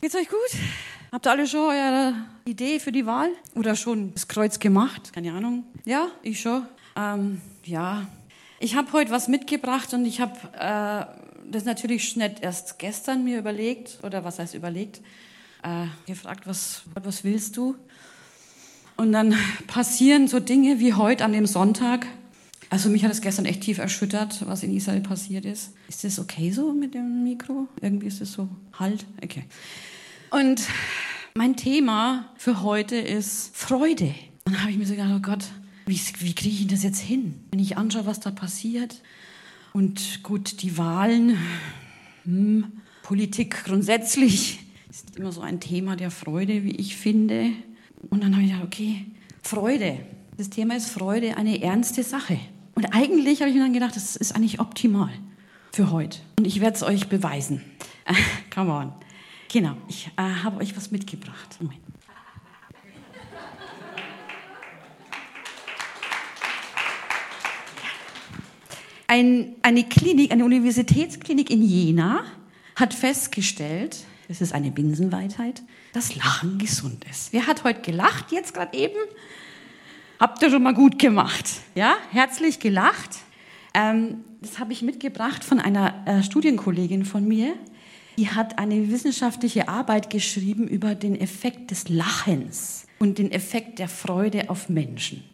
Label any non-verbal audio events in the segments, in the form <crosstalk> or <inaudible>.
Geht's euch gut? Habt ihr alle schon eure Idee für die Wahl? Oder schon das Kreuz gemacht? Keine Ahnung. Ja, ich schon. Ähm, ja, ich habe heute was mitgebracht und ich habe äh, das natürlich nicht erst gestern mir überlegt, oder was heißt überlegt, äh, gefragt, was, was willst du? Und dann passieren so Dinge wie heute an dem Sonntag. Also mich hat es gestern echt tief erschüttert, was in Israel passiert ist. Ist das okay so mit dem Mikro? Irgendwie ist es so halt. Okay. Und mein Thema für heute ist Freude. Dann habe ich mir so gedacht, oh Gott, wie, wie kriege ich das jetzt hin? Wenn ich anschaue, was da passiert. Und gut, die Wahlen, hm, Politik grundsätzlich ist immer so ein Thema der Freude, wie ich finde. Und dann habe ich gedacht, okay, Freude. Das Thema ist Freude, eine ernste Sache. Und eigentlich habe ich mir dann gedacht, das ist eigentlich optimal für heute. Und ich werde es euch beweisen. <laughs> Come on. Genau, ich äh, habe euch was mitgebracht. Moment. Ein, eine Klinik, eine Universitätsklinik in Jena hat festgestellt, das ist eine Binsenweisheit, dass Lachen gesund ist. Wer hat heute gelacht, jetzt gerade eben? Habt ihr schon mal gut gemacht. Ja, herzlich gelacht. Ähm, das habe ich mitgebracht von einer äh, Studienkollegin von mir. Die hat eine wissenschaftliche Arbeit geschrieben über den Effekt des Lachens und den Effekt der Freude auf Menschen.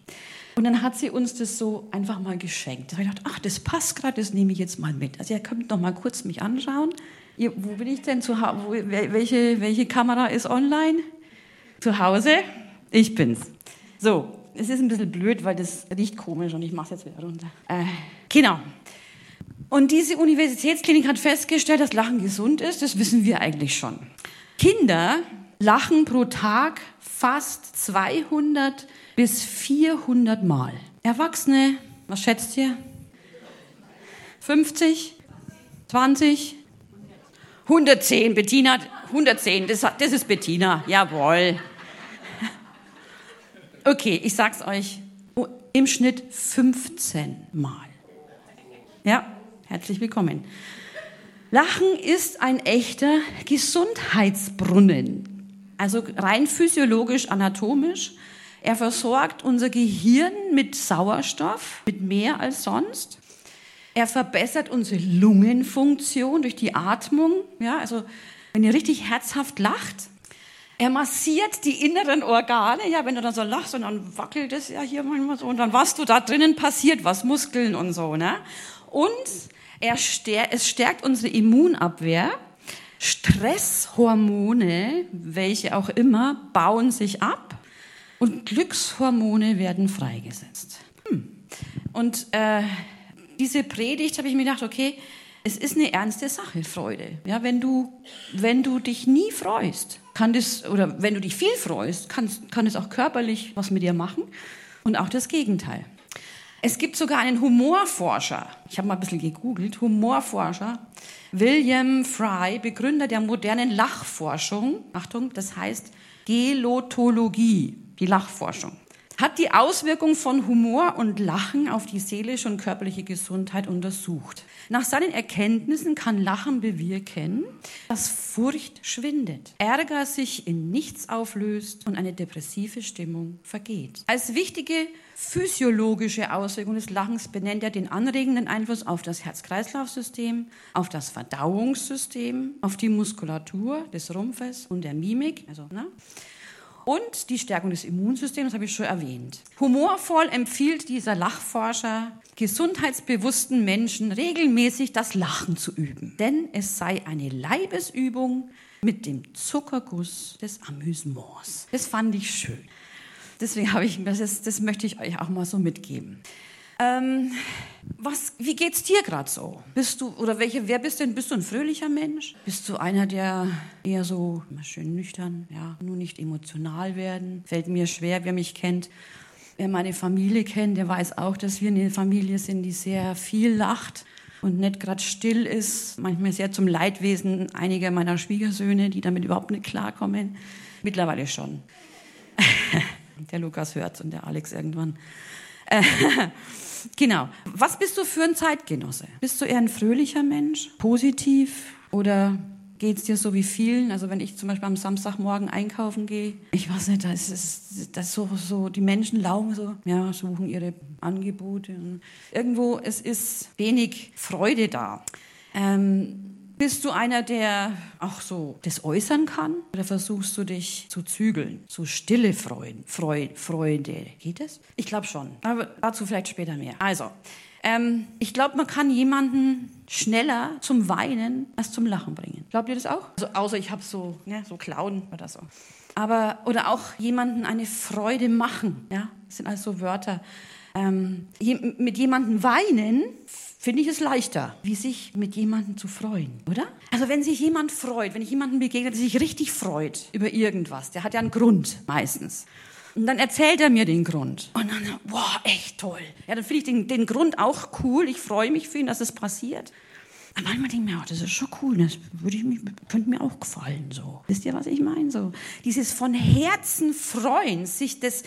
Und dann hat sie uns das so einfach mal geschenkt. Da habe ich gedacht, ach, das passt gerade, das nehme ich jetzt mal mit. Also ihr könnt noch mal kurz mich anschauen. Ihr, wo bin ich denn zu Hause? Welche, welche Kamera ist online? Zu Hause? Ich bin's. So, es ist ein bisschen blöd, weil das riecht komisch und ich mache es jetzt wieder runter. Äh, genau. Und diese Universitätsklinik hat festgestellt, dass Lachen gesund ist. Das wissen wir eigentlich schon. Kinder lachen pro Tag fast 200 bis 400 Mal. Erwachsene, was schätzt ihr? 50? 20? 110, Bettina, 110, das, das ist Bettina, jawohl. Okay, ich sag's euch, im Schnitt 15 Mal. Ja, herzlich willkommen. Lachen ist ein echter Gesundheitsbrunnen. Also rein physiologisch, anatomisch. Er versorgt unser Gehirn mit Sauerstoff, mit mehr als sonst. Er verbessert unsere Lungenfunktion durch die Atmung. Ja, also wenn ihr richtig herzhaft lacht. Er massiert die inneren Organe. Ja, wenn du dann so lachst und dann wackelt es ja hier manchmal so und dann was du da drinnen passiert, was Muskeln und so, ne? Und er stär, es stärkt unsere Immunabwehr. Stresshormone, welche auch immer, bauen sich ab und Glückshormone werden freigesetzt. Hm. Und äh, diese Predigt habe ich mir gedacht, okay, es ist eine ernste Sache, Freude. Ja, wenn du, wenn du dich nie freust, kann das, oder wenn du dich viel freust, kann, kann es auch körperlich was mit dir machen. Und auch das Gegenteil. Es gibt sogar einen Humorforscher, ich habe mal ein bisschen gegoogelt, Humorforscher, William Fry, Begründer der modernen Lachforschung, Achtung, das heißt Gelotologie, die Lachforschung hat die Auswirkung von Humor und Lachen auf die seelische und körperliche Gesundheit untersucht. Nach seinen Erkenntnissen kann Lachen bewirken, dass Furcht schwindet, Ärger sich in nichts auflöst und eine depressive Stimmung vergeht. Als wichtige physiologische Auswirkung des Lachens benennt er den anregenden Einfluss auf das Herz-Kreislauf-System, auf das Verdauungssystem, auf die Muskulatur des Rumpfes und der Mimik, also, ne? Und die Stärkung des Immunsystems, habe ich schon erwähnt. Humorvoll empfiehlt dieser Lachforscher gesundheitsbewussten Menschen regelmäßig das Lachen zu üben, denn es sei eine Leibesübung mit dem Zuckerguss des Amüsements. Das fand ich schön. Deswegen habe ich das, das möchte ich euch auch mal so mitgeben. Ähm, was, wie geht's dir gerade so? Bist du oder welche? Wer bist denn? Bist du ein fröhlicher Mensch? Bist du einer, der eher so schön nüchtern, ja, nur nicht emotional werden? Fällt mir schwer, wer mich kennt. Wer meine Familie kennt, der weiß auch, dass wir eine Familie sind, die sehr viel lacht und nicht gerade still ist. Manchmal sehr zum Leidwesen einiger meiner Schwiegersöhne, die damit überhaupt nicht klarkommen. Mittlerweile schon. <laughs> der Lukas hört und der Alex irgendwann. <laughs> Genau. Was bist du für ein Zeitgenosse? Bist du eher ein fröhlicher Mensch, positiv oder geht es dir so wie vielen? Also wenn ich zum Beispiel am Samstagmorgen einkaufen gehe, ich weiß nicht, da ist es das so, so, die Menschen laufen so, ja, suchen ihre Angebote. Irgendwo, es ist wenig Freude da. Ähm, bist du einer, der auch so das äußern kann? Oder versuchst du dich zu zügeln? So stille Freuden, Freude, Freude. Geht das? Ich glaube schon. Aber dazu vielleicht später mehr. Also, ähm, ich glaube, man kann jemanden schneller zum Weinen als zum Lachen bringen. Glaubt ihr das auch? Also, außer ich habe so, ne, so Klauen oder so. Aber, oder auch jemanden eine Freude machen. Ja, das sind also Wörter. Ähm, mit jemandem weinen finde ich es leichter, wie sich mit jemandem zu freuen, oder? Also wenn sich jemand freut, wenn ich jemanden begegne, der sich richtig freut über irgendwas, der hat ja einen Grund meistens. Und dann erzählt er mir den Grund. Und dann, wow, echt toll. Ja, dann finde ich den, den Grund auch cool. Ich freue mich für ihn, dass es passiert. Aber manchmal denke ich mir, oh, das ist schon cool, das würde ich mich, könnte mir auch gefallen. So. Wisst ihr, was ich meine? So, dieses von Herzen freuen, sich das,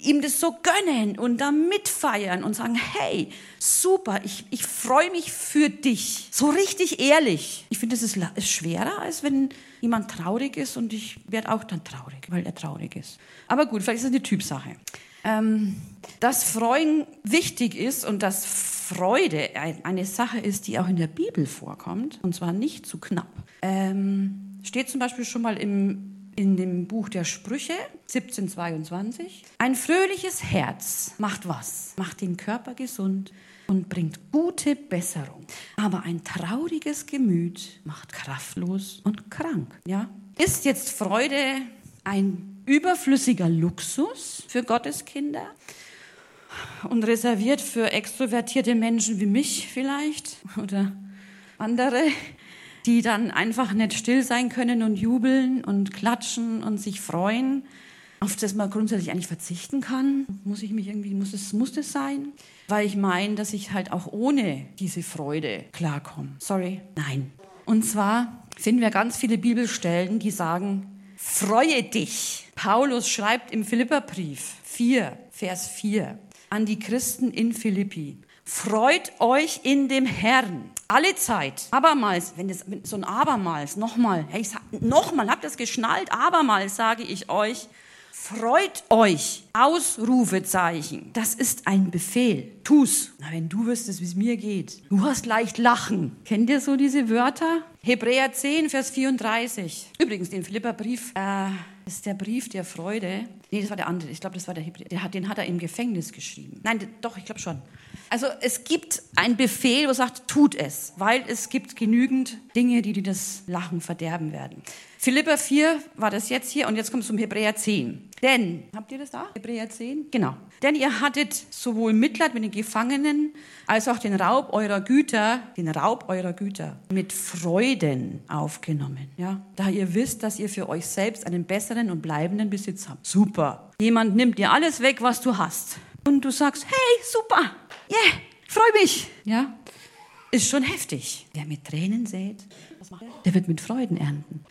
ihm das so gönnen und da mitfeiern und sagen, hey, super, ich, ich freue mich für dich. So richtig ehrlich. Ich finde, das ist, ist schwerer, als wenn jemand traurig ist und ich werde auch dann traurig, weil er traurig ist. Aber gut, vielleicht ist es eine Typsache. Ähm, dass Freuen wichtig ist und dass Freude eine Sache ist, die auch in der Bibel vorkommt, und zwar nicht zu knapp. Ähm, steht zum Beispiel schon mal im, in dem Buch der Sprüche 1722. Ein fröhliches Herz macht was? Macht den Körper gesund und bringt gute Besserung. Aber ein trauriges Gemüt macht kraftlos und krank. Ja? Ist jetzt Freude ein überflüssiger Luxus für Gottes Kinder? und reserviert für extrovertierte Menschen wie mich vielleicht oder andere, die dann einfach nicht still sein können und jubeln und klatschen und sich freuen, auf das man grundsätzlich eigentlich verzichten kann. Muss ich mich irgendwie, muss es, muss das sein? Weil ich meine, dass ich halt auch ohne diese Freude klarkomme. Sorry, nein. Und zwar finden wir ganz viele Bibelstellen, die sagen, freue dich. Paulus schreibt im Philipperbrief 4, Vers 4, an die Christen in Philippi. Freut euch in dem Herrn. Alle Zeit. Abermals, wenn das so ein Abermals, nochmal, hey, nochmal, habt ihr das geschnallt? Abermals sage ich euch, freut euch. Ausrufezeichen. Das ist ein Befehl. Tu's. Na, wenn du wüsstest, wie es mir geht. Du hast leicht lachen. Kennt ihr so diese Wörter? Hebräer 10, Vers 34. Übrigens, den Philipperbrief äh, ist der Brief der Freude. Nee, das war der andere. Ich glaube, das war der Hebräer. Den hat er im Gefängnis geschrieben. Nein, doch, ich glaube schon. Also es gibt einen Befehl, wo sagt, tut es, weil es gibt genügend Dinge, die dir das Lachen verderben werden. Philippa 4 war das jetzt hier und jetzt kommt es zum Hebräer 10. Denn, habt ihr das da? Hebräer 10? Genau. Denn ihr hattet sowohl Mitleid mit den Gefangenen als auch den Raub eurer Güter, den Raub eurer Güter mit Freuden aufgenommen. Ja? Da ihr wisst, dass ihr für euch selbst einen besseren und bleibenden Besitz habt. Super. Jemand nimmt dir alles weg, was du hast. Und du sagst, hey, super, yeah, freue mich. Ja, ist schon heftig. Wer mit Tränen sät, der wird mit Freuden ernten.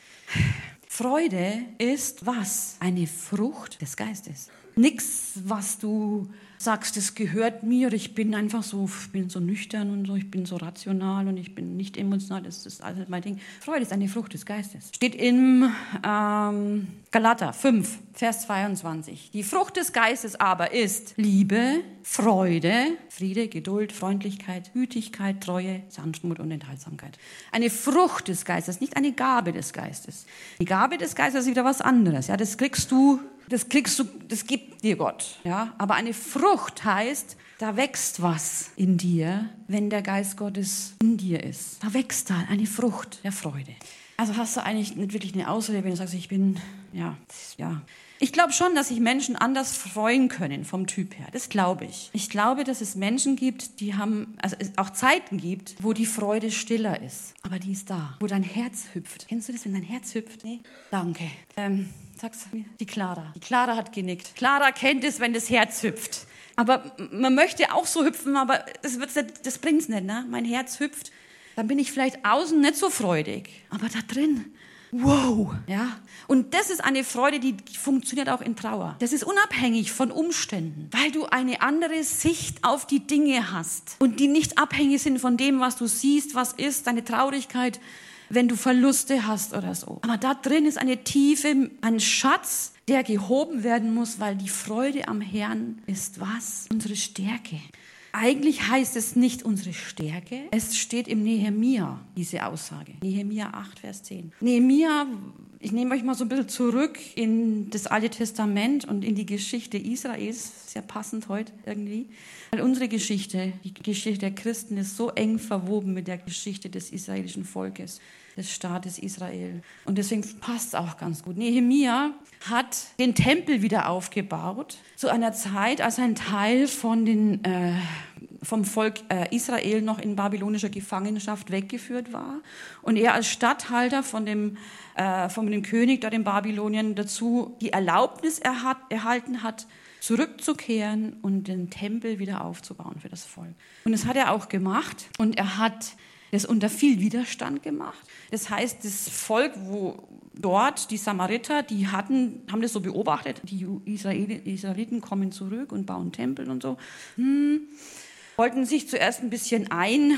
Freude ist was? Eine Frucht des Geistes. Nichts, was du sagst, es gehört mir, ich bin einfach so, bin so nüchtern und so, ich bin so rational und ich bin nicht emotional, das ist alles mein Ding. Freude ist eine Frucht des Geistes. Steht im ähm, Galater 5, Vers 22. Die Frucht des Geistes aber ist Liebe, Freude, Friede, Geduld, Freundlichkeit, Gütigkeit, Treue, Sanftmut und Enthaltsamkeit. Eine Frucht des Geistes, nicht eine Gabe des Geistes. Die Gabe des Geistes ist wieder was anderes. Ja, das kriegst du das kriegst du, das gibt dir Gott. Ja? Aber eine Frucht heißt, da wächst was in dir, wenn der Geist Gottes in dir ist. Da wächst da eine Frucht der Freude. Also hast du eigentlich nicht wirklich eine Ausrede, wenn du sagst, ich bin, ja, ja. Ich glaube schon, dass sich Menschen anders freuen können vom Typ her. Das glaube ich. Ich glaube, dass es Menschen gibt, die haben, also es auch Zeiten gibt, wo die Freude stiller ist. Aber die ist da, wo dein Herz hüpft. Kennst du das, wenn dein Herz hüpft? Nee? Danke. Ähm, Sag's mir. Die Clara. Die Clara hat genickt. Clara kennt es, wenn das Herz hüpft. Aber man möchte auch so hüpfen, aber das, das bringt's nicht. Ne? Mein Herz hüpft. Dann bin ich vielleicht außen nicht so freudig. Aber da drin, wow. Ja? Und das ist eine Freude, die funktioniert auch in Trauer. Das ist unabhängig von Umständen, weil du eine andere Sicht auf die Dinge hast und die nicht abhängig sind von dem, was du siehst, was ist, deine Traurigkeit wenn du Verluste hast oder so. Aber da drin ist eine Tiefe, ein Schatz, der gehoben werden muss, weil die Freude am Herrn ist was? Unsere Stärke. Eigentlich heißt es nicht unsere Stärke. Es steht im Nehemia, diese Aussage. Nehemia 8, Vers 10. Nehemia, ich nehme euch mal so ein bisschen zurück in das Alte Testament und in die Geschichte Israels. Sehr passend heute irgendwie. Weil unsere Geschichte, die Geschichte der Christen, ist so eng verwoben mit der Geschichte des israelischen Volkes des Staates Israel. Und deswegen passt es auch ganz gut. Nehemia hat den Tempel wieder aufgebaut, zu einer Zeit, als ein Teil von den, äh, vom Volk äh, Israel noch in babylonischer Gefangenschaft weggeführt war. Und er als Statthalter von dem, äh, von dem König dort in Babylonien dazu die Erlaubnis erhalten hat, zurückzukehren und den Tempel wieder aufzubauen für das Volk. Und das hat er auch gemacht. Und er hat das unter viel Widerstand gemacht. Das heißt, das Volk, wo dort die Samariter, die hatten, haben das so beobachtet, die Israeliten kommen zurück und bauen Tempel und so, hm, wollten sich zuerst ein bisschen ein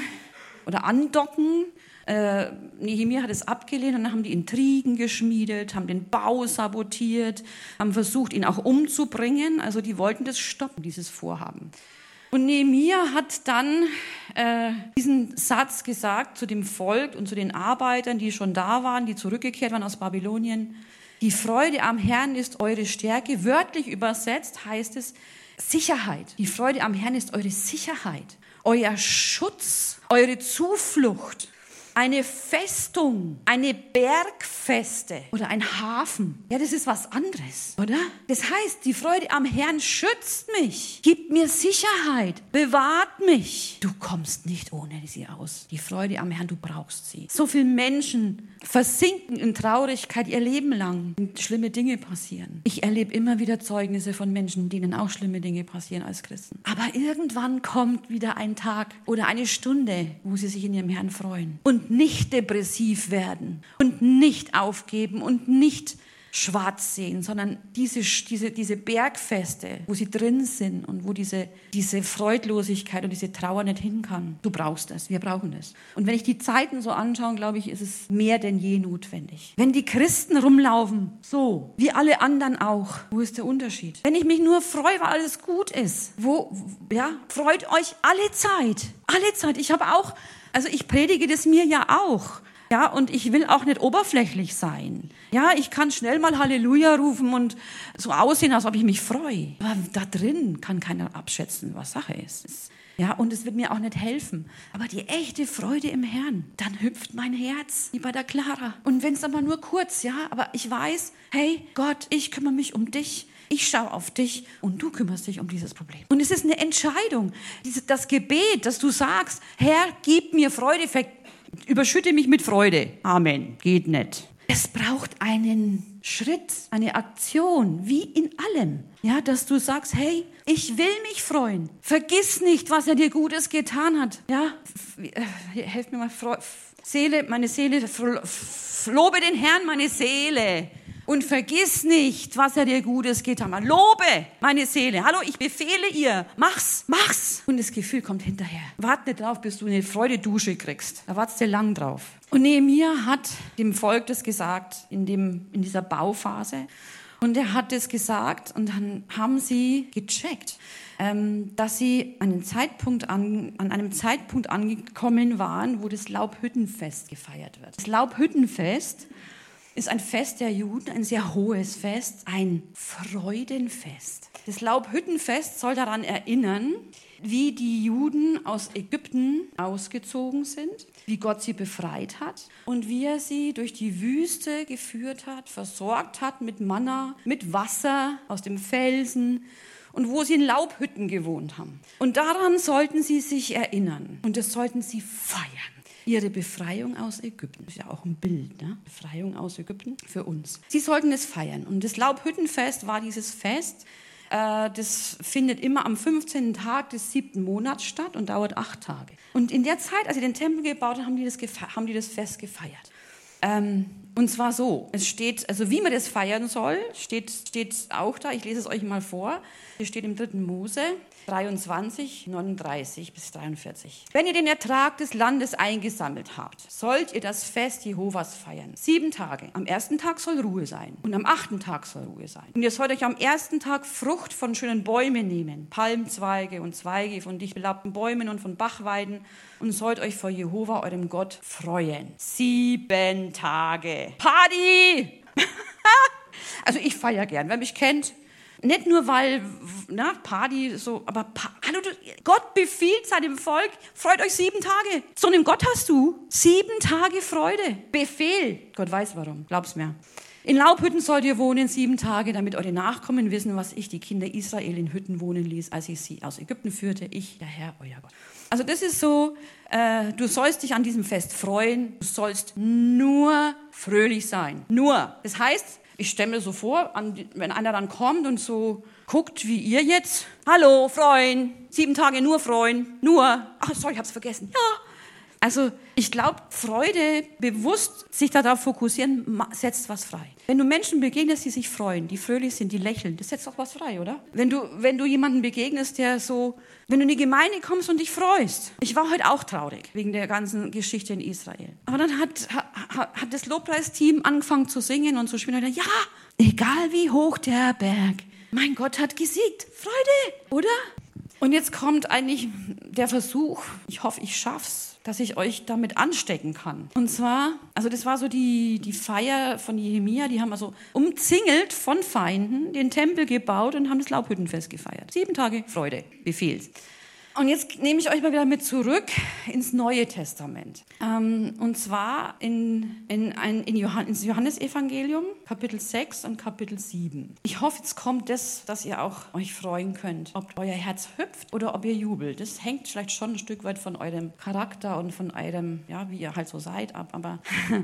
oder andocken. Äh, Nehemiah hat es abgelehnt und dann haben die Intrigen geschmiedet, haben den Bau sabotiert, haben versucht, ihn auch umzubringen. Also die wollten das stoppen, dieses Vorhaben. Und Nehemiah hat dann äh, diesen Satz gesagt zu dem Volk und zu den Arbeitern, die schon da waren, die zurückgekehrt waren aus Babylonien. Die Freude am Herrn ist eure Stärke. Wörtlich übersetzt heißt es Sicherheit. Die Freude am Herrn ist eure Sicherheit, euer Schutz, eure Zuflucht eine Festung, eine Bergfeste oder ein Hafen. Ja, das ist was anderes, oder? Das heißt, die Freude am Herrn schützt mich, gibt mir Sicherheit, bewahrt mich. Du kommst nicht ohne sie aus. Die Freude am Herrn, du brauchst sie. So viele Menschen versinken in Traurigkeit ihr Leben lang und schlimme Dinge passieren. Ich erlebe immer wieder Zeugnisse von Menschen, denen auch schlimme Dinge passieren als Christen. Aber irgendwann kommt wieder ein Tag oder eine Stunde, wo sie sich in ihrem Herrn freuen und nicht depressiv werden und nicht aufgeben und nicht schwarz sehen, sondern diese, diese, diese Bergfeste, wo sie drin sind und wo diese, diese Freudlosigkeit und diese Trauer nicht hin kann. Du brauchst das, wir brauchen es. Und wenn ich die Zeiten so anschaue, glaube ich, ist es mehr denn je notwendig. Wenn die Christen rumlaufen, so, wie alle anderen auch, wo ist der Unterschied? Wenn ich mich nur freue, weil alles gut ist, wo, ja, freut euch alle Zeit, alle Zeit. Ich habe auch also ich predige das mir ja auch. Ja, und ich will auch nicht oberflächlich sein. Ja, ich kann schnell mal Halleluja rufen und so aussehen, als ob ich mich freue. Aber da drin kann keiner abschätzen, was Sache ist. Ja, und es wird mir auch nicht helfen. Aber die echte Freude im Herrn, dann hüpft mein Herz, wie bei der Clara. Und wenn es aber nur kurz, ja, aber ich weiß, hey Gott, ich kümmere mich um dich. Ich schaue auf dich und du kümmerst dich um dieses Problem. Und es ist eine Entscheidung. Das Gebet, dass du sagst, Herr, gib mir Freude, überschütte mich mit Freude. Amen. Geht nicht. Es braucht einen Schritt, eine Aktion, wie in allem. Ja, dass du sagst, hey, ich will mich freuen. Vergiss nicht, was er dir Gutes getan hat. Ja, äh, helft mir mal, Seele, meine Seele, lobe den Herrn, meine Seele. Und vergiss nicht, was er dir Gutes getan hat. Lobe meine Seele. Hallo, ich befehle ihr. Mach's, mach's. Und das Gefühl kommt hinterher. Warte nicht drauf, bis du eine Freudedusche kriegst. Da wartest du lang drauf. Und Nehemiah hat dem Volk das gesagt in, dem, in dieser Bauphase. Und er hat es gesagt und dann haben sie gecheckt, ähm, dass sie Zeitpunkt an, an einem Zeitpunkt angekommen waren, wo das Laubhüttenfest gefeiert wird. Das Laubhüttenfest ist ein Fest der Juden, ein sehr hohes Fest, ein Freudenfest. Das Laubhüttenfest soll daran erinnern, wie die Juden aus Ägypten ausgezogen sind, wie Gott sie befreit hat und wie er sie durch die Wüste geführt hat, versorgt hat mit Manna, mit Wasser aus dem Felsen und wo sie in Laubhütten gewohnt haben. Und daran sollten sie sich erinnern und das sollten sie feiern ihre Befreiung aus Ägypten. Das ist ja auch ein Bild, ne? Befreiung aus Ägypten für uns. Sie sollten es feiern. Und das Laubhüttenfest war dieses Fest, äh, das findet immer am 15. Tag des siebten Monats statt und dauert acht Tage. Und in der Zeit, als sie den Tempel gebaut haben, haben die das, haben die das Fest gefeiert. Ähm, und zwar so, es steht, also wie man das feiern soll, steht, steht auch da, ich lese es euch mal vor, hier steht im dritten Mose, 23, 39 bis 43. Wenn ihr den Ertrag des Landes eingesammelt habt, sollt ihr das Fest Jehovas feiern. Sieben Tage. Am ersten Tag soll Ruhe sein und am achten Tag soll Ruhe sein. Und ihr sollt euch am ersten Tag Frucht von schönen Bäumen nehmen, Palmzweige und Zweige von dicht belaubten Bäumen und von Bachweiden und sollt euch vor Jehova, eurem Gott, freuen. Sieben Tage. Party! <laughs> also ich feiere gern. Wer mich kennt, nicht nur weil, na, Party, so, aber hallo, Gott befiehlt seinem Volk, freut euch sieben Tage. So einen Gott hast du. Sieben Tage Freude. Befehl. Gott weiß warum. Glaub's mir. In Laubhütten sollt ihr wohnen sieben Tage, damit eure Nachkommen wissen, was ich die Kinder Israel in Hütten wohnen ließ, als ich sie aus Ägypten führte. Ich, der Herr, euer Gott. Also das ist so, äh, du sollst dich an diesem Fest freuen. Du sollst nur fröhlich sein. Nur. Das heißt, ich stelle mir so vor, wenn einer dann kommt und so guckt wie ihr jetzt. Hallo, freuen. Sieben Tage nur freuen. Nur. Ach, sorry, ich hab's vergessen. Ja. Also, ich glaube, Freude, bewusst sich darauf fokussieren, setzt was frei. Wenn du Menschen begegnest, die sich freuen, die fröhlich sind, die lächeln, das setzt auch was frei, oder? Wenn du, wenn du jemanden begegnest, der so, wenn du in die Gemeinde kommst und dich freust. Ich war heute auch traurig wegen der ganzen Geschichte in Israel. Aber dann hat, hat, hat das Lobpreisteam angefangen zu singen und zu spielen. Und ja, egal wie hoch der Berg, mein Gott hat gesiegt. Freude, oder? Und jetzt kommt eigentlich der Versuch, ich hoffe, ich schaff's, dass ich euch damit anstecken kann. Und zwar, also das war so die, die Feier von Jehemia, die haben also umzingelt von Feinden den Tempel gebaut und haben das Laubhüttenfest gefeiert. Sieben Tage Freude, Befehls. Und jetzt nehme ich euch mal wieder mit zurück ins Neue Testament. Ähm, und zwar in, in, ein, in Johann, ins Johannesevangelium, Kapitel 6 und Kapitel 7. Ich hoffe, jetzt kommt das, dass ihr auch euch freuen könnt, ob euer Herz hüpft oder ob ihr jubelt. Das hängt vielleicht schon ein Stück weit von eurem Charakter und von eurem, ja, wie ihr halt so seid ab. Aber <laughs>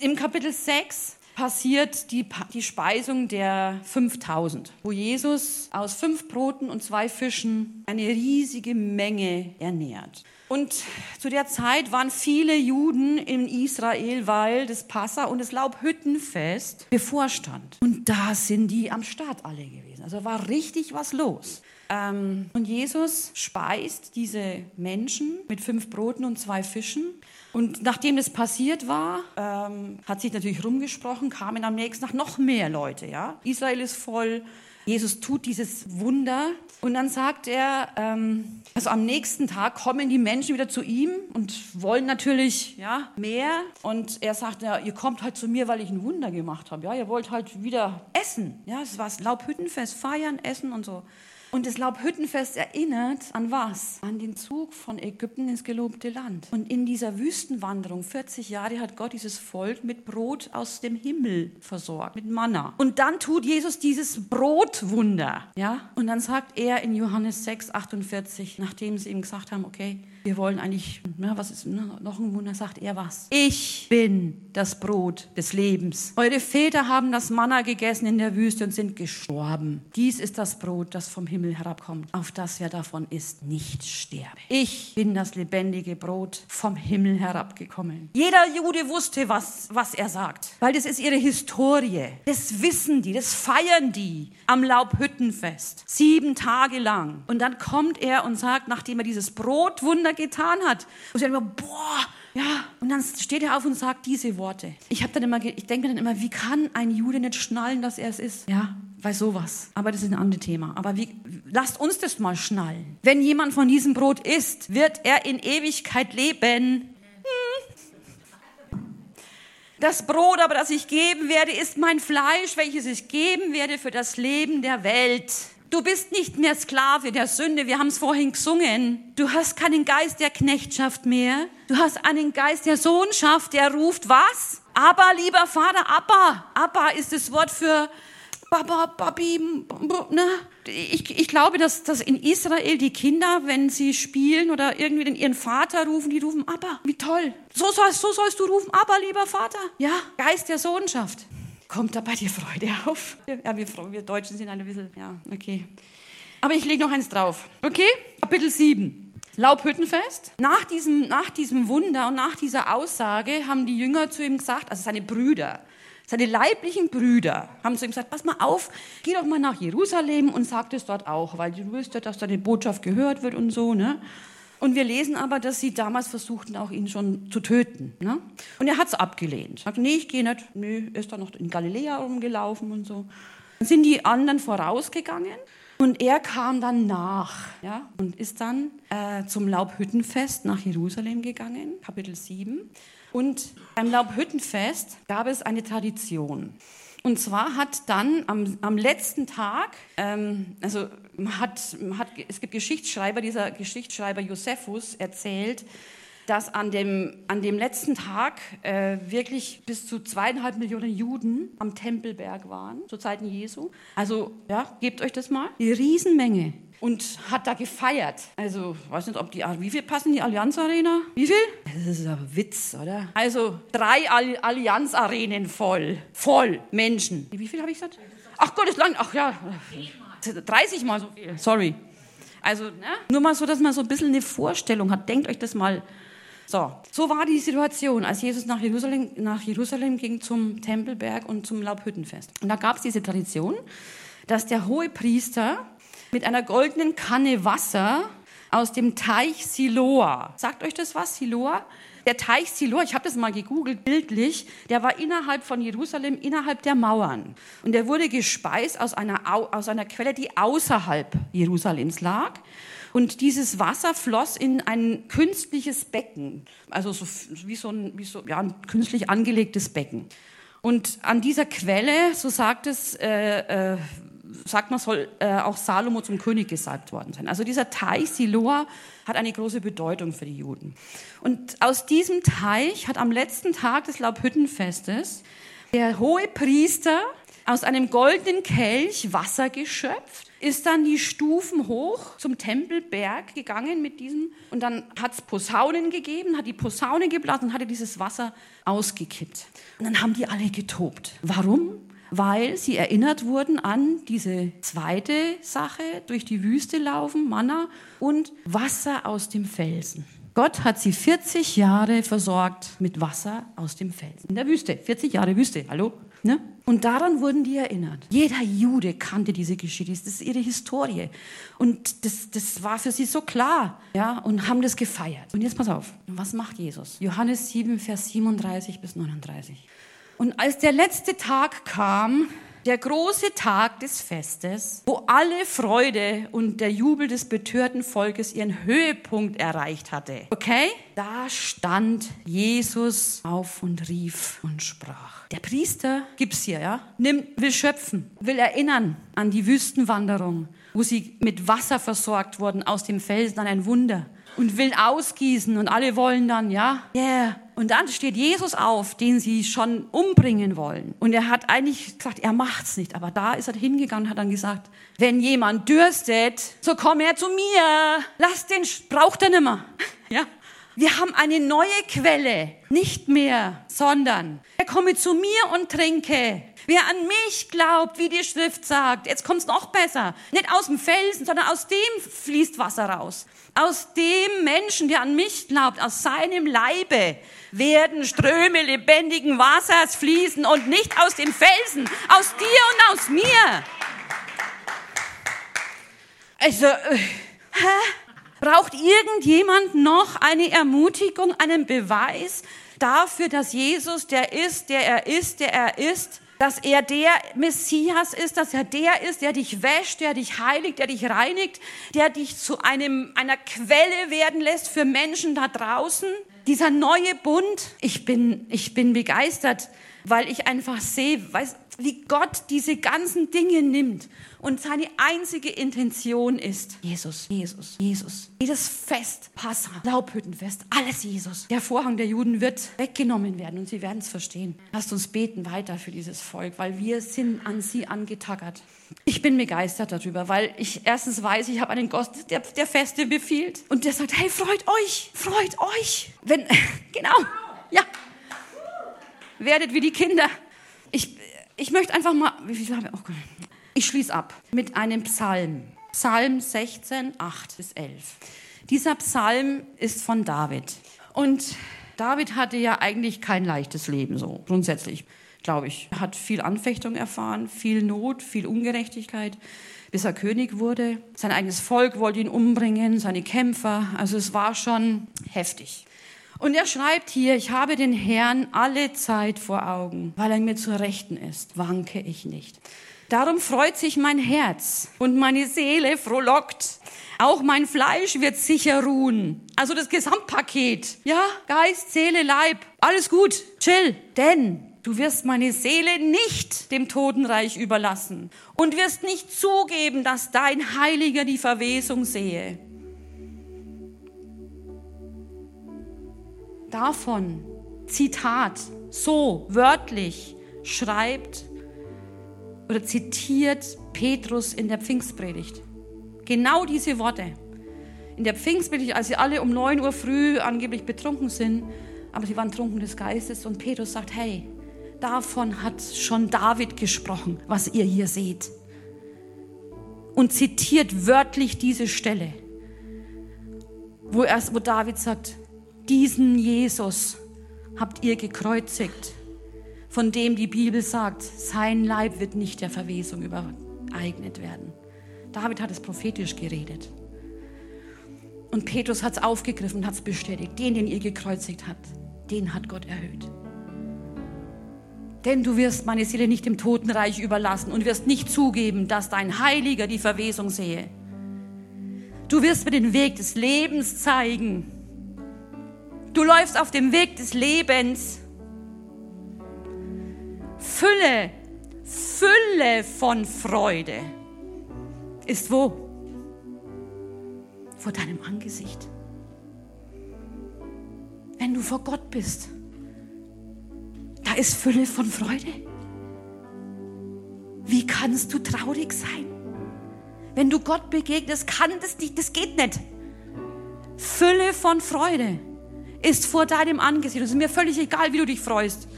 im Kapitel 6 passiert die, die Speisung der 5000, wo Jesus aus fünf Broten und zwei Fischen eine riesige Menge ernährt. Und zu der Zeit waren viele Juden in Israel, weil das Passa und das Laubhüttenfest bevorstand. Und da sind die am Start alle gewesen. Also war richtig was los. Ähm, und Jesus speist diese Menschen mit fünf Broten und zwei Fischen. Und nachdem das passiert war, ähm, hat sich natürlich rumgesprochen, kamen am nächsten Tag noch mehr Leute. Ja? Israel ist voll. Jesus tut dieses Wunder und dann sagt er, ähm, also am nächsten Tag kommen die Menschen wieder zu ihm und wollen natürlich ja, mehr. Und er sagt, ja, ihr kommt halt zu mir, weil ich ein Wunder gemacht habe. Ja, ihr wollt halt wieder essen. Ja, es war das Laubhüttenfest, feiern, essen und so. Und das Laubhüttenfest erinnert an was? An den Zug von Ägypten ins gelobte Land. Und in dieser Wüstenwanderung, 40 Jahre, hat Gott dieses Volk mit Brot aus dem Himmel versorgt, mit Manna. Und dann tut Jesus dieses Brotwunder. Ja? Und dann sagt er in Johannes 6, 48, nachdem sie ihm gesagt haben, okay, wir wollen eigentlich, na, was ist na, noch ein Wunder, sagt er was? Ich bin das Brot des Lebens. Eure Väter haben das Manna gegessen in der Wüste und sind gestorben. Dies ist das Brot, das vom Himmel herabkommt, auf das wer davon isst, nicht sterbe. Ich bin das lebendige Brot vom Himmel herabgekommen. Jeder Jude wusste, was, was er sagt, weil das ist ihre Historie. Das wissen die, das feiern die am Laubhüttenfest. Sieben Tage lang. Und dann kommt er und sagt, nachdem er dieses Brotwunder getan hat. Und sie immer, boah, ja. Und dann steht er auf und sagt diese Worte. Ich habe dann immer, ich denke dann immer, wie kann ein Jude nicht schnallen, dass er es ist? Ja, weil sowas. Aber das ist ein anderes Thema. Aber wie, lasst uns das mal schnallen. Wenn jemand von diesem Brot isst, wird er in Ewigkeit leben. Hm. Das Brot aber, das ich geben werde, ist mein Fleisch, welches ich geben werde für das Leben der Welt. Du bist nicht mehr Sklave der Sünde. Wir haben es vorhin gesungen. Du hast keinen Geist der Knechtschaft mehr. Du hast einen Geist der Sohnschaft, der ruft was? Aber, lieber Vater, Abba. Abba ist das Wort für Baba, Babi, ne? Ich, ich glaube, dass, dass in Israel die Kinder, wenn sie spielen oder irgendwie den, ihren Vater rufen, die rufen Abba. Wie toll. So sollst, so sollst du rufen, Abba, lieber Vater. Ja, Geist der Sohnschaft. Kommt da bei dir Freude auf? Ja, wir, wir Deutschen sind ein bisschen, ja, okay. Aber ich lege noch eins drauf. Okay? Kapitel 7. Laubhüttenfest. Nach diesem, nach diesem Wunder und nach dieser Aussage haben die Jünger zu ihm gesagt, also seine Brüder, Seine leiblichen Brüder haben zu ihm gesagt, pass mal auf, geh doch mal nach Jerusalem und sag das dort auch, weil du wirst ja, dass deine Botschaft gehört wird und so. Ne? Und wir lesen aber, dass sie damals versuchten, auch ihn schon zu töten. Ne? Und er hat es abgelehnt. Sagt, nee, ich gehe nicht. Nee, ist da noch in Galiläa rumgelaufen und so. Dann sind die anderen vorausgegangen und er kam dann nach ja, und ist dann äh, zum Laubhüttenfest nach Jerusalem gegangen, Kapitel 7. Und beim Laubhüttenfest gab es eine Tradition. Und zwar hat dann am, am letzten Tag, ähm, also hat, hat, es gibt Geschichtsschreiber, dieser Geschichtsschreiber Josephus erzählt, dass an dem, an dem letzten Tag äh, wirklich bis zu zweieinhalb Millionen Juden am Tempelberg waren, zu Zeiten Jesu. Also, ja, gebt euch das mal. Die Riesenmenge. Und hat da gefeiert. Also, weiß nicht, ob die, wie viel passen in die Allianz Arena? Wie viel? Das ist ein Witz, oder? Also, drei Allianz Arenen voll. Voll Menschen. Wie viel habe ich gesagt? Ach Gott, ist lang. Ach ja. 30 mal so viel. Sorry. Also, ne? nur mal so, dass man so ein bisschen eine Vorstellung hat. Denkt euch das mal so, so war die Situation, als Jesus nach Jerusalem, nach Jerusalem ging zum Tempelberg und zum Laubhüttenfest. Und da gab es diese Tradition, dass der hohe Priester mit einer goldenen Kanne Wasser aus dem Teich Siloa, sagt euch das was, Siloa? Der Teich Siloa, ich habe das mal gegoogelt, bildlich, der war innerhalb von Jerusalem, innerhalb der Mauern. Und der wurde gespeist aus einer, aus einer Quelle, die außerhalb Jerusalems lag. Und dieses Wasser floss in ein künstliches Becken, also so, wie, so ein, wie so ja, ein künstlich angelegtes Becken. Und an dieser Quelle, so sagt es, äh, äh, sagt man, soll äh, auch Salomo zum König gesalbt worden sein. Also dieser Teich Siloa hat eine große Bedeutung für die Juden. Und aus diesem Teich hat am letzten Tag des Laubhüttenfestes der hohe Priester aus einem goldenen Kelch Wasser geschöpft ist dann die Stufen hoch zum Tempelberg gegangen mit diesem und dann hat es Posaunen gegeben, hat die Posaune geblasen und hatte dieses Wasser ausgekippt. Und dann haben die alle getobt. Warum? Weil sie erinnert wurden an diese zweite Sache, durch die Wüste laufen, Manna und Wasser aus dem Felsen. Gott hat sie 40 Jahre versorgt mit Wasser aus dem Felsen. In der Wüste. 40 Jahre Wüste. Hallo? Ne? Und daran wurden die erinnert. Jeder Jude kannte diese Geschichte, das ist ihre Historie. Und das, das war für sie so klar, ja, und haben das gefeiert. Und jetzt pass auf, was macht Jesus? Johannes 7, Vers 37 bis 39. Und als der letzte Tag kam, der große Tag des Festes, wo alle Freude und der Jubel des betörten Volkes ihren Höhepunkt erreicht hatte. Okay? Da stand Jesus auf und rief und sprach. Der Priester gibt's hier, ja? Nimm, will schöpfen, will erinnern an die Wüstenwanderung, wo sie mit Wasser versorgt wurden aus dem Felsen an ein Wunder und will ausgießen und alle wollen dann, ja, yeah. Und dann steht Jesus auf, den sie schon umbringen wollen. Und er hat eigentlich gesagt, er macht's nicht. Aber da ist er hingegangen und hat dann gesagt, wenn jemand dürstet, so komm her zu mir. Lass den, braucht er nimmer. <laughs> Ja. Wir haben eine neue Quelle, nicht mehr, sondern er komme zu mir und trinke. Wer an mich glaubt, wie die Schrift sagt, jetzt kommt's noch besser. Nicht aus dem Felsen, sondern aus dem fließt Wasser raus. Aus dem Menschen, der an mich glaubt, aus seinem Leibe werden Ströme lebendigen Wassers fließen und nicht aus den Felsen, aus dir und aus mir. Also, äh, braucht irgendjemand noch eine Ermutigung, einen Beweis dafür, dass Jesus der ist, der er ist, der er ist? Dass er der Messias ist, dass er der ist, der dich wäscht, der dich heiligt, der dich reinigt, der dich zu einem, einer Quelle werden lässt für Menschen da draußen. Dieser neue Bund, ich bin, ich bin begeistert, weil ich einfach sehe, weiß, wie Gott diese ganzen Dinge nimmt und seine einzige Intention ist Jesus, Jesus, Jesus. Jedes Fest, Passa, Laubhüttenfest, alles Jesus. Der Vorhang der Juden wird weggenommen werden und sie werden es verstehen. Lasst uns beten weiter für dieses Volk, weil wir sind an sie angetackert. Ich bin begeistert darüber, weil ich erstens weiß, ich habe einen Gott, der, der Feste befiehlt und der sagt, hey, freut euch, freut euch. Wenn, <laughs> genau, ja, werdet wie die Kinder. Ich, ich möchte einfach mal, wie viel habe ich? Oh ich schließe ab mit einem Psalm. Psalm 16, 8 bis 11. Dieser Psalm ist von David. Und David hatte ja eigentlich kein leichtes Leben, so grundsätzlich. glaube ich. Er hat viel Anfechtung erfahren, viel Not, viel Ungerechtigkeit, bis er König wurde. Sein eigenes Volk wollte ihn umbringen, seine Kämpfer. Also es war schon heftig. Und er schreibt hier, ich habe den Herrn alle Zeit vor Augen, weil er mir zur Rechten ist, wanke ich nicht. Darum freut sich mein Herz und meine Seele frohlockt. Auch mein Fleisch wird sicher ruhen. Also das Gesamtpaket. Ja, Geist, Seele, Leib. Alles gut. Chill. Denn du wirst meine Seele nicht dem Totenreich überlassen und wirst nicht zugeben, dass dein Heiliger die Verwesung sehe. Davon, Zitat, so wörtlich schreibt oder zitiert Petrus in der Pfingstpredigt. Genau diese Worte. In der Pfingstpredigt, als sie alle um 9 Uhr früh angeblich betrunken sind, aber sie waren trunken des Geistes und Petrus sagt, hey, davon hat schon David gesprochen, was ihr hier seht. Und zitiert wörtlich diese Stelle, wo, er, wo David sagt, diesen Jesus habt ihr gekreuzigt von dem die Bibel sagt, sein Leib wird nicht der Verwesung übereignet werden. David hat es prophetisch geredet. Und Petrus hat es aufgegriffen und hat es bestätigt. Den, den ihr gekreuzigt habt, den hat Gott erhöht. Denn du wirst meine Seele nicht dem Totenreich überlassen und wirst nicht zugeben, dass dein Heiliger die Verwesung sehe. Du wirst mir den Weg des Lebens zeigen. Du läufst auf dem Weg des Lebens Fülle, Fülle von Freude ist wo? Vor deinem Angesicht. Wenn du vor Gott bist, da ist Fülle von Freude. Wie kannst du traurig sein? Wenn du Gott begegnest, kann das nicht, das geht nicht. Fülle von Freude ist vor deinem Angesicht. Es ist mir völlig egal, wie du dich freust.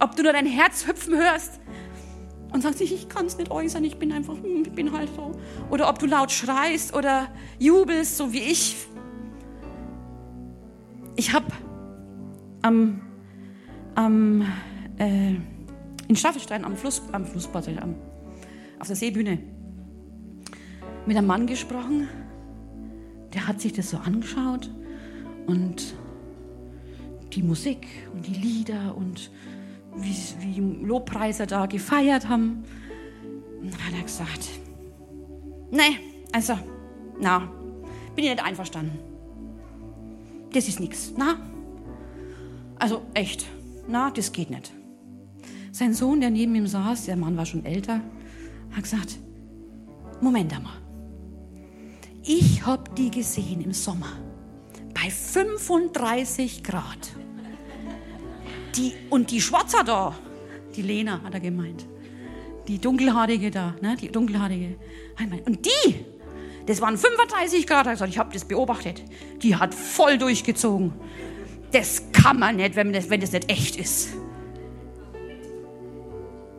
Ob du nur dein Herz hüpfen hörst und sagst, ich kann es nicht äußern, ich bin einfach, hm, ich bin halt so. Oder ob du laut schreist oder jubelst, so wie ich. Ich habe am, am äh, in Staffelstein am Fluss, am Flussbad, am, auf der Seebühne mit einem Mann gesprochen, der hat sich das so angeschaut und die Musik und die Lieder und wie, wie Lobpreiser da gefeiert haben. Und dann hat er gesagt, nee, also, na, bin ich nicht einverstanden. Das ist nichts, na? Also echt, na, das geht nicht. Sein Sohn, der neben ihm saß, der Mann war schon älter, hat gesagt, Moment einmal. Ich hab die gesehen im Sommer bei 35 Grad. Die, und die Schwarzer da, die Lena hat er gemeint. Die dunkelhaarige da, ne? die dunkelhaarige. Und die, das waren 35 Grad, gesagt, ich habe das beobachtet. Die hat voll durchgezogen. Das kann man nicht, wenn das, wenn das nicht echt ist.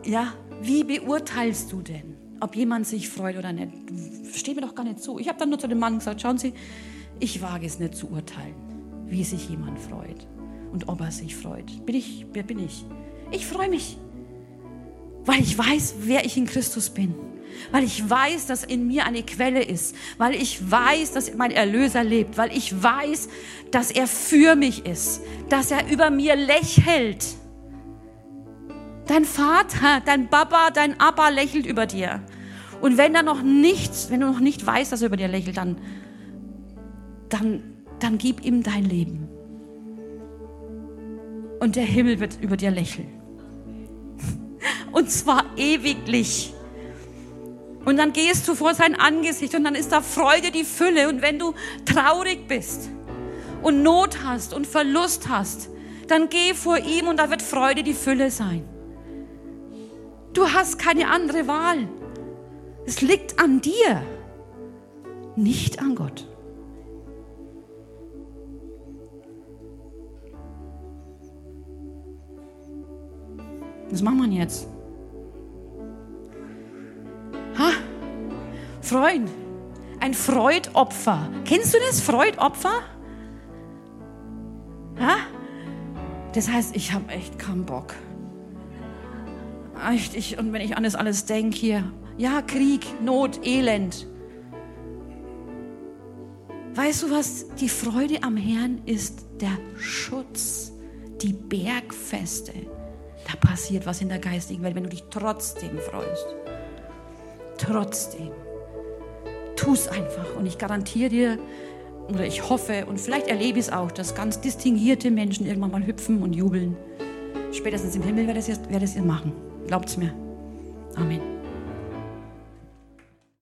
Ja, wie beurteilst du denn, ob jemand sich freut oder nicht? Steht mir doch gar nicht zu. Ich habe dann nur zu dem Mann gesagt, schauen Sie, ich wage es nicht zu urteilen, wie sich jemand freut und ob er sich freut. Bin ich, wer bin ich? Ich freue mich, weil ich weiß, wer ich in Christus bin. Weil ich weiß, dass in mir eine Quelle ist. Weil ich weiß, dass mein Erlöser lebt. Weil ich weiß, dass er für mich ist. Dass er über mir lächelt. Dein Vater, dein Papa, dein Abba lächelt über dir. Und wenn er noch nichts, wenn du noch nicht weißt, dass er über dir lächelt, dann, dann, dann gib ihm dein Leben und der Himmel wird über dir lächeln. Und zwar ewiglich. Und dann gehst du vor sein Angesicht und dann ist da Freude die Fülle. Und wenn du traurig bist und Not hast und Verlust hast, dann geh vor ihm und da wird Freude die Fülle sein. Du hast keine andere Wahl. Es liegt an dir, nicht an Gott. Was macht man jetzt? Ha? Freund. Ein Freudopfer. Kennst du das Freudopfer? Ha? Das heißt, ich habe echt keinen Bock. ich, ich, und wenn ich an das alles denke hier, ja, Krieg, Not, Elend. Weißt du was? Die Freude am Herrn ist der Schutz, die Bergfeste. Passiert was in der geistigen Welt, wenn du dich trotzdem freust. Trotzdem. Tu es einfach. Und ich garantiere dir, oder ich hoffe, und vielleicht erlebe ich es auch, dass ganz distinguierte Menschen irgendwann mal hüpfen und jubeln. Spätestens im Himmel werdet ihr es machen. Glaubt es mir. Amen.